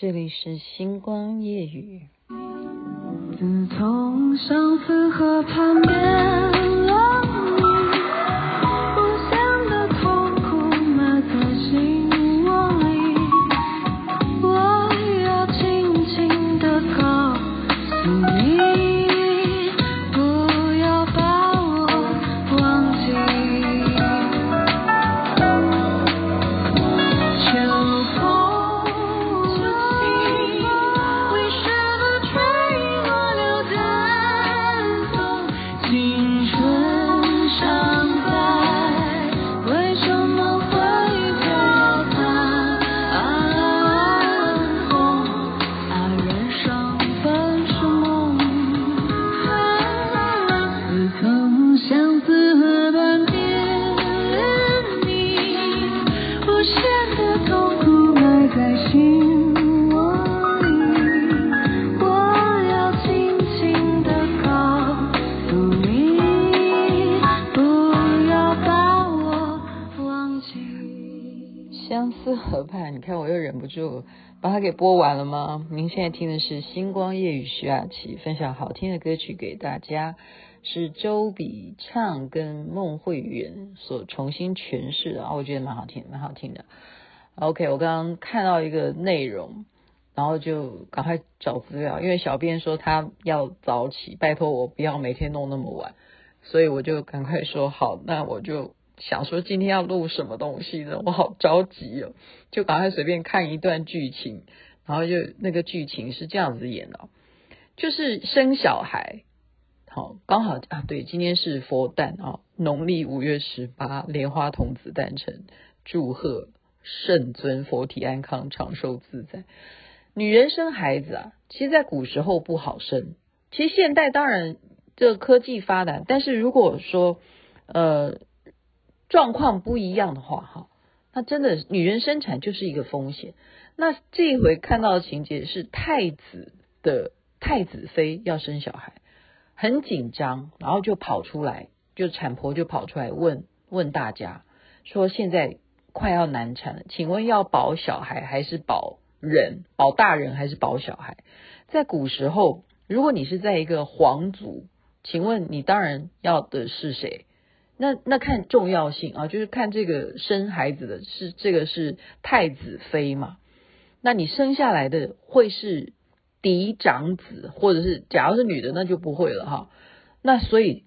这里是星光夜雨。自从相思河畔边。相思河畔，你看我又忍不住把它给播完了吗？您现在听的是星光夜雨徐雅琪分享好听的歌曲给大家，是周笔畅跟孟慧圆所重新诠释的啊，我觉得蛮好听，蛮好听的。OK，我刚刚看到一个内容，然后就赶快找资料，因为小编说他要早起，拜托我不要每天弄那么晚，所以我就赶快说好，那我就。想说今天要录什么东西呢？我好着急哦，就赶快随便看一段剧情，然后就那个剧情是这样子演的，就是生小孩，好刚好啊，对，今天是佛诞啊，农历五月十八，莲花童子诞辰，祝贺圣尊佛体安康，长寿自在。女人生孩子啊，其实在古时候不好生，其实现代当然这个科技发达，但是如果说呃。状况不一样的话，哈，那真的女人生产就是一个风险。那这一回看到的情节是太子的太子妃要生小孩，很紧张，然后就跑出来，就产婆就跑出来问问大家，说现在快要难产了，请问要保小孩还是保人？保大人还是保小孩？在古时候，如果你是在一个皇族，请问你当然要的是谁？那那看重要性啊，就是看这个生孩子的是这个是太子妃嘛？那你生下来的会是嫡长子，或者是假如是女的，那就不会了哈。那所以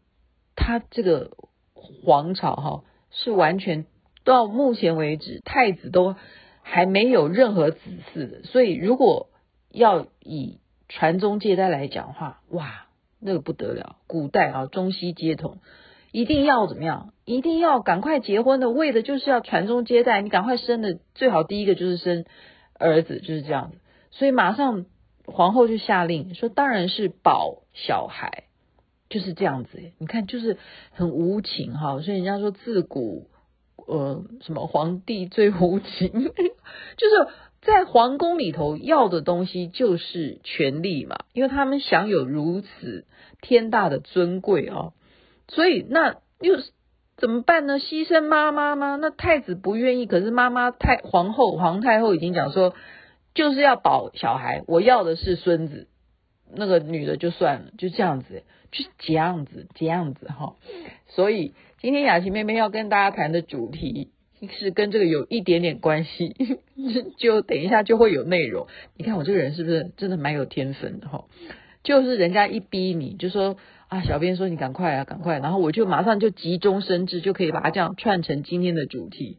他这个皇朝哈是完全到目前为止太子都还没有任何子嗣的，所以如果要以传宗接代来讲话，哇，那个不得了，古代啊中西街头。一定要怎么样？一定要赶快结婚的，为的就是要传宗接代。你赶快生的，最好第一个就是生儿子，就是这样子。所以马上皇后就下令说，当然是保小孩，就是这样子。你看，就是很无情哈。所以人家说自古呃什么皇帝最无情，就是在皇宫里头要的东西就是权力嘛，因为他们享有如此天大的尊贵哦。所以那又怎么办呢？牺牲妈妈吗？那太子不愿意，可是妈妈太皇后皇太后已经讲说，就是要保小孩，我要的是孙子。那个女的就算了，就这样子，就这样子，这样子哈。所以今天雅琪妹妹要跟大家谈的主题是跟这个有一点点关系，就等一下就会有内容。你看我这个人是不是真的蛮有天分的哈？就是人家一逼你就说。啊，小编说你赶快啊，赶快！然后我就马上就急中生智，就可以把它这样串成今天的主题。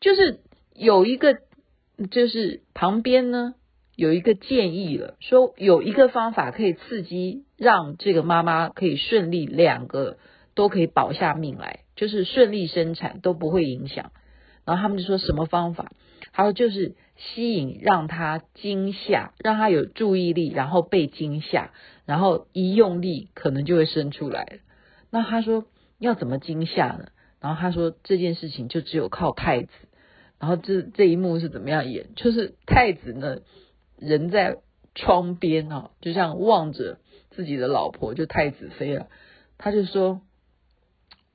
就是有一个，就是旁边呢有一个建议了，说有一个方法可以刺激，让这个妈妈可以顺利两个都可以保下命来，就是顺利生产都不会影响。然后他们就说什么方法？他说就是吸引，让他惊吓，让他有注意力，然后被惊吓。然后一用力，可能就会生出来。那他说要怎么惊吓呢？然后他说这件事情就只有靠太子。然后这这一幕是怎么样演？就是太子呢，人在窗边啊，就像望着自己的老婆，就太子妃了。他就说：“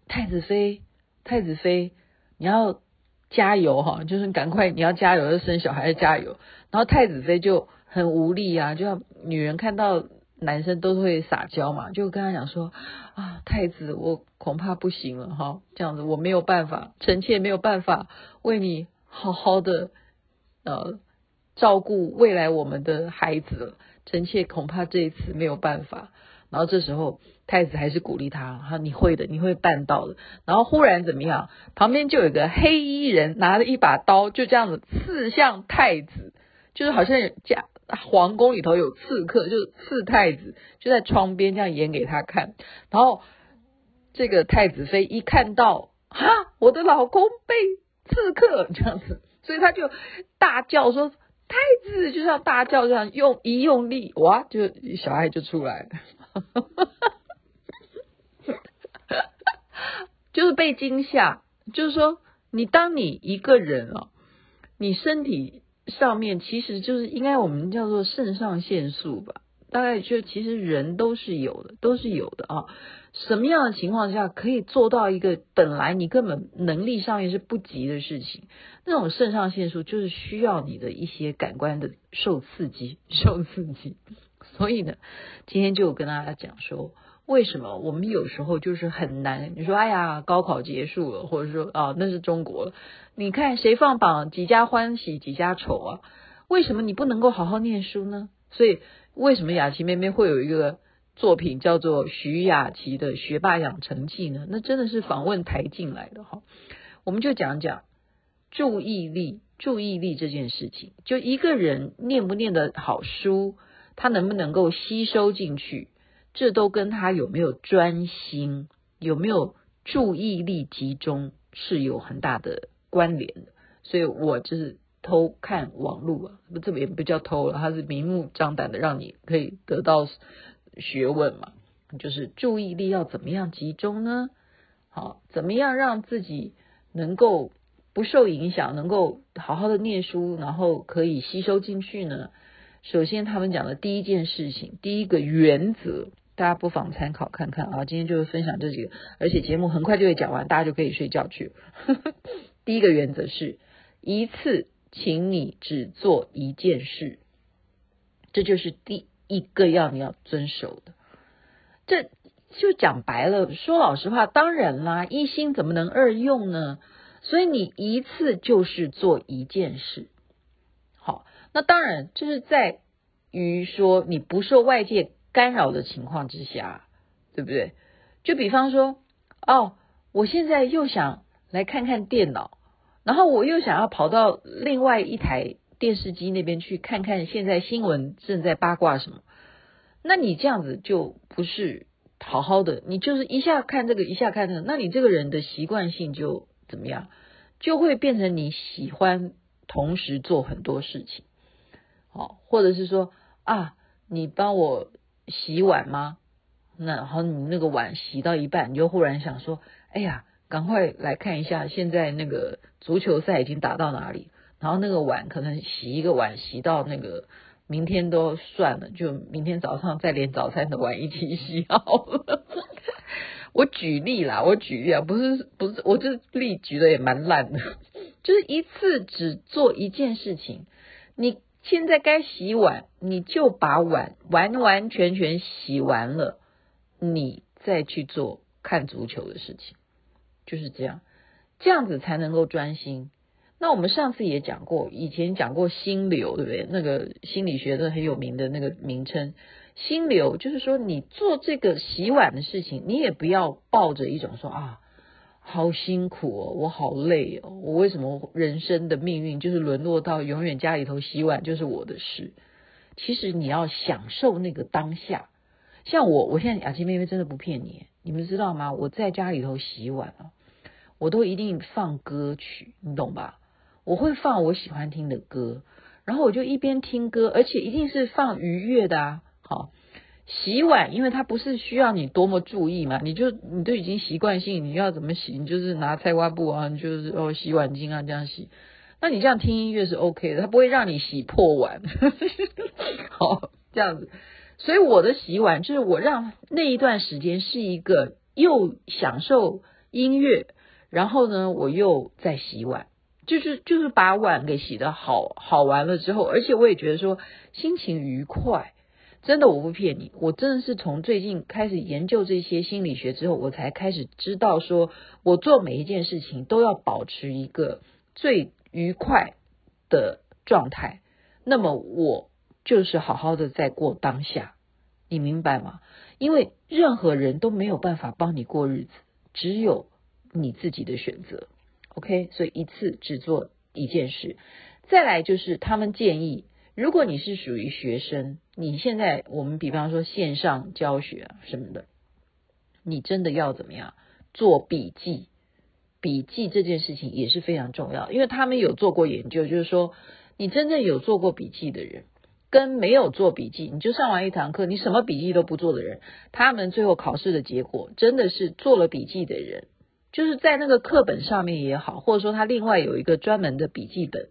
太子妃，太子妃，你要加油哈，就是赶快你要加油，要生小孩要加油。然后太子妃就很无力啊，就像女人看到男生都会撒娇嘛，就跟他讲说啊，太子我恐怕不行了哈，这样子我没有办法，臣妾没有办法为你好好的呃照顾未来我们的孩子了，臣妾恐怕这一次没有办法。然后这时候太子还是鼓励他，哈，你会的，你会办到的。然后忽然怎么样？旁边就有个黑衣人拿着一把刀，就这样子刺向太子，就是好像家皇宫里头有刺客，就是刺太子，就在窗边这样演给他看。然后这个太子妃一看到，哈，我的老公被刺客这样子，所以他就大叫说：“太子！”就像大叫这样，用一用力，哇，就小孩就出来了。就是被惊吓，就是说，你当你一个人啊，你身体上面其实就是应该我们叫做肾上腺素吧，大概就其实人都是有的，都是有的啊。什么样的情况下可以做到一个本来你根本能力上面是不及的事情？那种肾上腺素就是需要你的一些感官的受刺激，受刺激。所以呢，今天就跟大家讲说，为什么我们有时候就是很难？你说，哎呀，高考结束了，或者说啊，那是中国了。你看谁放榜，几家欢喜几家愁啊？为什么你不能够好好念书呢？所以，为什么雅琪妹妹会有一个作品叫做徐雅琪的《学霸养成记》呢？那真的是访问台进来的哈。我们就讲讲注意力，注意力这件事情，就一个人念不念得好书。他能不能够吸收进去，这都跟他有没有专心、有没有注意力集中是有很大的关联的。所以我就是偷看网络啊，不，这也不叫偷了，他是明目张胆的让你可以得到学问嘛。就是注意力要怎么样集中呢？好，怎么样让自己能够不受影响，能够好好的念书，然后可以吸收进去呢？首先，他们讲的第一件事情，第一个原则，大家不妨参考看看啊。今天就会分享这几个，而且节目很快就会讲完，大家就可以睡觉去。第一个原则是，一次请你只做一件事，这就是第一个要你要遵守的。这就讲白了，说老实话，当然啦，一心怎么能二用呢？所以你一次就是做一件事。好那当然，就是在于说你不受外界干扰的情况之下，对不对？就比方说，哦，我现在又想来看看电脑，然后我又想要跑到另外一台电视机那边去看看现在新闻正在八卦什么。那你这样子就不是好好的，你就是一下看这个，一下看那个，那你这个人的习惯性就怎么样？就会变成你喜欢同时做很多事情。哦，或者是说啊，你帮我洗碗吗？那然后你那个碗洗到一半，你就忽然想说，哎呀，赶快来看一下现在那个足球赛已经打到哪里。然后那个碗可能洗一个碗洗到那个明天都算了，就明天早上再连早餐的碗一起洗好了。我举例啦，我举例啊，不是不是，我这例举的也蛮烂的，就是一次只做一件事情，你。现在该洗碗，你就把碗完完全全洗完了，你再去做看足球的事情，就是这样，这样子才能够专心。那我们上次也讲过，以前讲过心流，对不对？那个心理学的很有名的那个名称，心流就是说，你做这个洗碗的事情，你也不要抱着一种说啊。好辛苦哦，我好累哦，我为什么人生的命运就是沦落到永远家里头洗碗就是我的事？其实你要享受那个当下。像我，我现在雅琪妹妹真的不骗你，你们知道吗？我在家里头洗碗啊，我都一定放歌曲，你懂吧？我会放我喜欢听的歌，然后我就一边听歌，而且一定是放愉悦的啊，好。洗碗，因为它不是需要你多么注意嘛，你就你都已经习惯性，你要怎么洗，你就是拿菜瓜布啊，你就是哦洗碗巾啊这样洗。那你这样听音乐是 OK 的，它不会让你洗破碗。好，这样子，所以我的洗碗就是我让那一段时间是一个又享受音乐，然后呢我又在洗碗，就是就是把碗给洗得好好完了之后，而且我也觉得说心情愉快。真的，我不骗你，我真的是从最近开始研究这些心理学之后，我才开始知道说，我做每一件事情都要保持一个最愉快的状态。那么我就是好好的在过当下，你明白吗？因为任何人都没有办法帮你过日子，只有你自己的选择。OK，所以一次只做一件事。再来就是他们建议。如果你是属于学生，你现在我们比方说线上教学啊什么的，你真的要怎么样做笔记？笔记这件事情也是非常重要，因为他们有做过研究，就是说你真正有做过笔记的人，跟没有做笔记，你就上完一堂课，你什么笔记都不做的人，他们最后考试的结果真的是做了笔记的人，就是在那个课本上面也好，或者说他另外有一个专门的笔记本。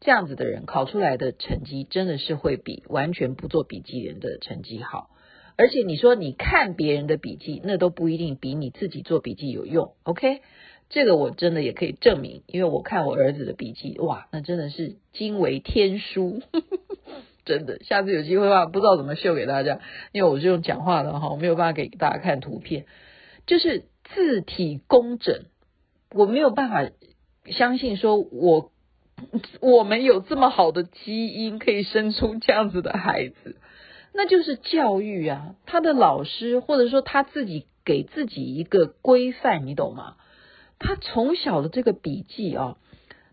这样子的人考出来的成绩真的是会比完全不做笔记人的成绩好，而且你说你看别人的笔记，那都不一定比你自己做笔记有用。OK，这个我真的也可以证明，因为我看我儿子的笔记，哇，那真的是惊为天书，真的。下次有机会的话，不知道怎么秀给大家，因为我是用讲话的哈，我没有办法给大家看图片，就是字体工整，我没有办法相信说我。我们有这么好的基因，可以生出这样子的孩子，那就是教育啊。他的老师或者说他自己给自己一个规范，你懂吗？他从小的这个笔记啊，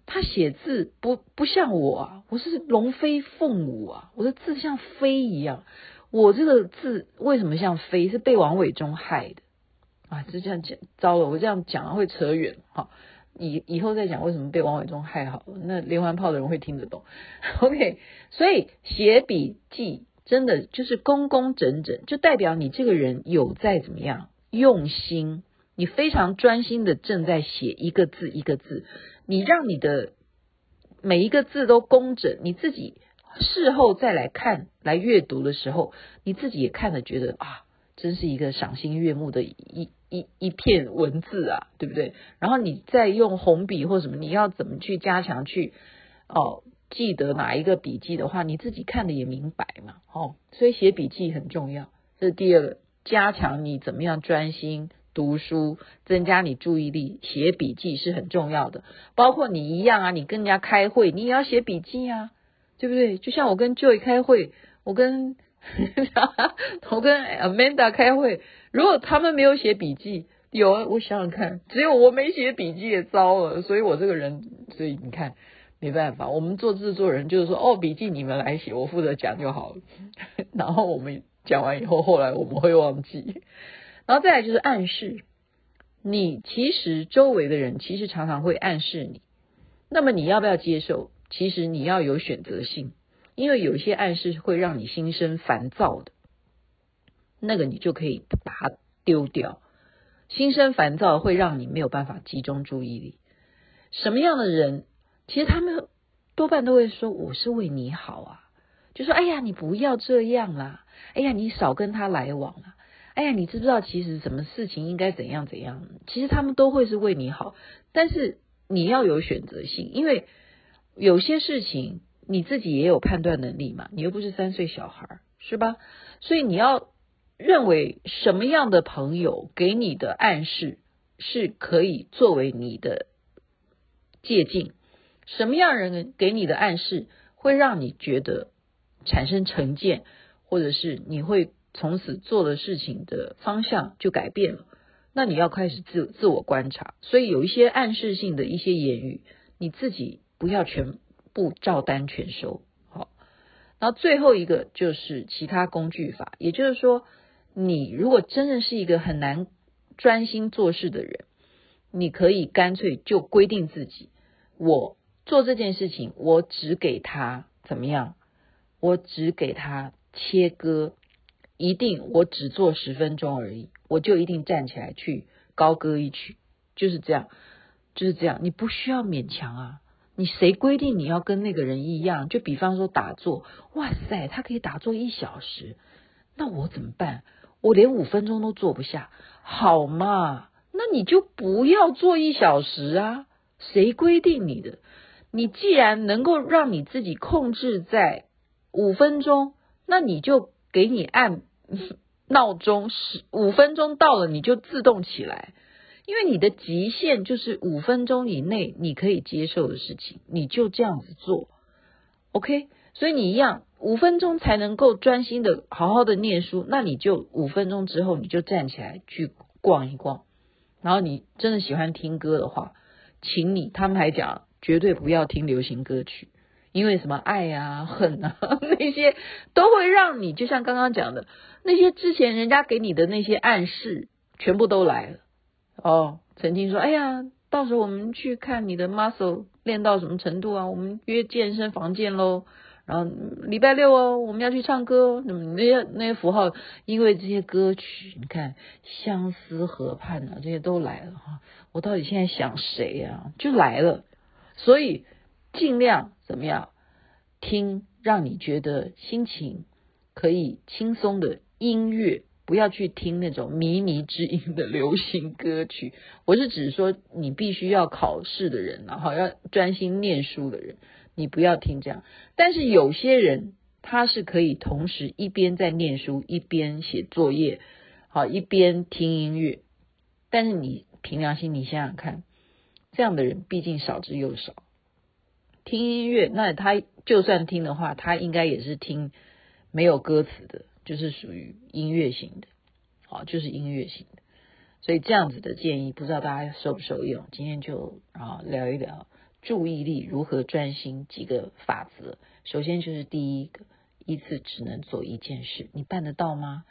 他写字不不像我啊，我是龙飞凤舞啊，我的字像飞一样。我这个字为什么像飞？是被王伟忠害的啊！就这样讲，糟了，我这样讲会扯远哈。以以后再讲为什么被王伟忠害好了，那连环炮的人会听得懂。OK，所以写笔记真的就是工工整整，就代表你这个人有在怎么样用心，你非常专心的正在写一个字一个字，你让你的每一个字都工整，你自己事后再来看来阅读的时候，你自己也看了觉得啊，真是一个赏心悦目的一。一一片文字啊，对不对？然后你再用红笔或什么，你要怎么去加强去哦记得哪一个笔记的话，你自己看的也明白嘛，哦，所以写笔记很重要。这是第二个，加强你怎么样专心读书，增加你注意力，写笔记是很重要的。包括你一样啊，你跟人家开会，你也要写笔记啊，对不对？就像我跟 Joy 开会，我跟。我跟 Amanda 开会，如果他们没有写笔记，有啊，我想想看，只有我没写笔记也糟了。所以我这个人，所以你看，没办法，我们做制作人就是说，哦，笔记你们来写，我负责讲就好了。然后我们讲完以后，后来我们会忘记。然后再来就是暗示，你其实周围的人其实常常会暗示你，那么你要不要接受？其实你要有选择性。因为有些暗示会让你心生烦躁的，那个你就可以把它丢掉。心生烦躁会让你没有办法集中注意力。什么样的人，其实他们多半都会说：“我是为你好啊。”就说：“哎呀，你不要这样啦！哎呀，你少跟他来往啊！哎呀，你知不知道其实什么事情应该怎样怎样？其实他们都会是为你好，但是你要有选择性，因为有些事情。你自己也有判断能力嘛？你又不是三岁小孩，是吧？所以你要认为什么样的朋友给你的暗示是可以作为你的借镜，什么样人给你的暗示会让你觉得产生成见，或者是你会从此做的事情的方向就改变了，那你要开始自自我观察。所以有一些暗示性的一些言语，你自己不要全。不照单全收，好。然后最后一个就是其他工具法，也就是说，你如果真的是一个很难专心做事的人，你可以干脆就规定自己，我做这件事情，我只给他怎么样，我只给他切割，一定我只做十分钟而已，我就一定站起来去高歌一曲，就是这样，就是这样，你不需要勉强啊。你谁规定你要跟那个人一样？就比方说打坐，哇塞，他可以打坐一小时，那我怎么办？我连五分钟都坐不下，好嘛？那你就不要坐一小时啊，谁规定你的？你既然能够让你自己控制在五分钟，那你就给你按 闹钟，十五分钟到了你就自动起来，因为你的极限就是五分钟以内你可以接受的事情，你就这样子做，OK？所以你一样五分钟才能够专心的好好的念书，那你就五分钟之后你就站起来去逛一逛。然后你真的喜欢听歌的话，请你他们还讲绝对不要听流行歌曲，因为什么爱啊、恨啊 那些都会让你就像刚刚讲的那些之前人家给你的那些暗示全部都来了哦。曾经说，哎呀，到时候我们去看你的 muscle 练到什么程度啊，我们约健身房见喽。然后礼拜六哦，我们要去唱歌。那么那些那些符号，因为这些歌曲，你看相思河畔啊，这些都来了哈。我到底现在想谁呀？就来了。所以尽量怎么样听，让你觉得心情可以轻松的音乐，不要去听那种靡靡之音的流行歌曲。我是指说，你必须要考试的人，然后要专心念书的人。你不要听这样，但是有些人他是可以同时一边在念书，一边写作业，好，一边听音乐。但是你凭良心，你想想看，这样的人毕竟少之又少。听音乐，那他就算听的话，他应该也是听没有歌词的，就是属于音乐型的，好，就是音乐型的。所以这样子的建议，不知道大家受不受用？今天就啊聊一聊。注意力如何专心？几个法则，首先就是第一个，一次只能做一件事，你办得到吗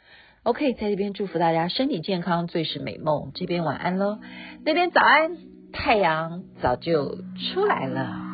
？OK，在这边祝福大家身体健康，最是美梦。这边晚安喽，那边早安，太阳早就出来了。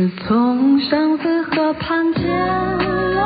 自从相思河畔见